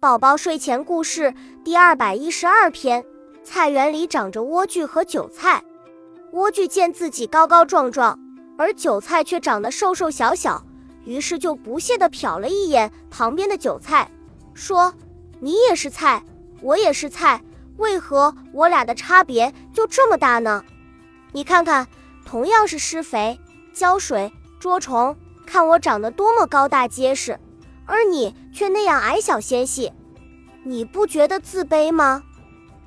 宝宝睡前故事第二百一十二篇：菜园里长着莴苣和韭菜。莴苣见自己高高壮壮，而韭菜却长得瘦瘦小小，于是就不屑地瞟了一眼旁边的韭菜，说：“你也是菜，我也是菜，为何我俩的差别就这么大呢？你看看，同样是施肥、浇水、捉虫，看我长得多么高大结实。”而你却那样矮小纤细，你不觉得自卑吗？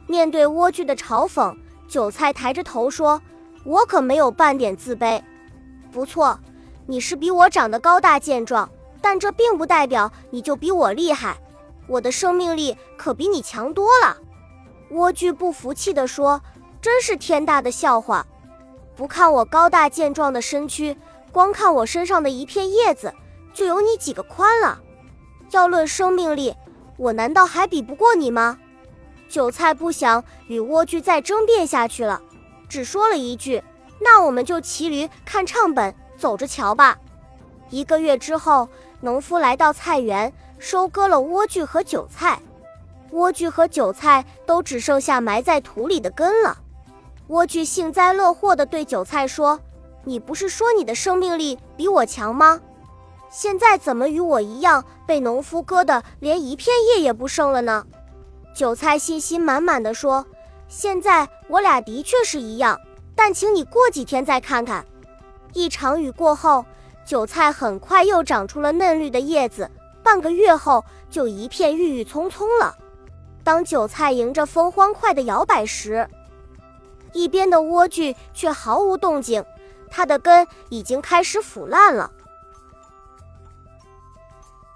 面对莴苣的嘲讽，韭菜抬着头说：“我可没有半点自卑。不错，你是比我长得高大健壮，但这并不代表你就比我厉害。我的生命力可比你强多了。”莴苣不服气地说：“真是天大的笑话！不看我高大健壮的身躯，光看我身上的一片叶子，就有你几个宽了。”要论生命力，我难道还比不过你吗？韭菜不想与莴苣再争辩下去了，只说了一句：“那我们就骑驴看唱本，走着瞧吧。”一个月之后，农夫来到菜园，收割了莴苣和韭菜，莴苣和韭菜都只剩下埋在土里的根了。莴苣幸灾乐祸地对韭菜说：“你不是说你的生命力比我强吗？”现在怎么与我一样被农夫割的连一片叶也不剩了呢？韭菜信心满满的说：“现在我俩的确是一样，但请你过几天再看看。”一场雨过后，韭菜很快又长出了嫩绿的叶子，半个月后就一片郁郁葱葱了。当韭菜迎着风欢快的摇摆时，一边的莴苣却毫无动静，它的根已经开始腐烂了。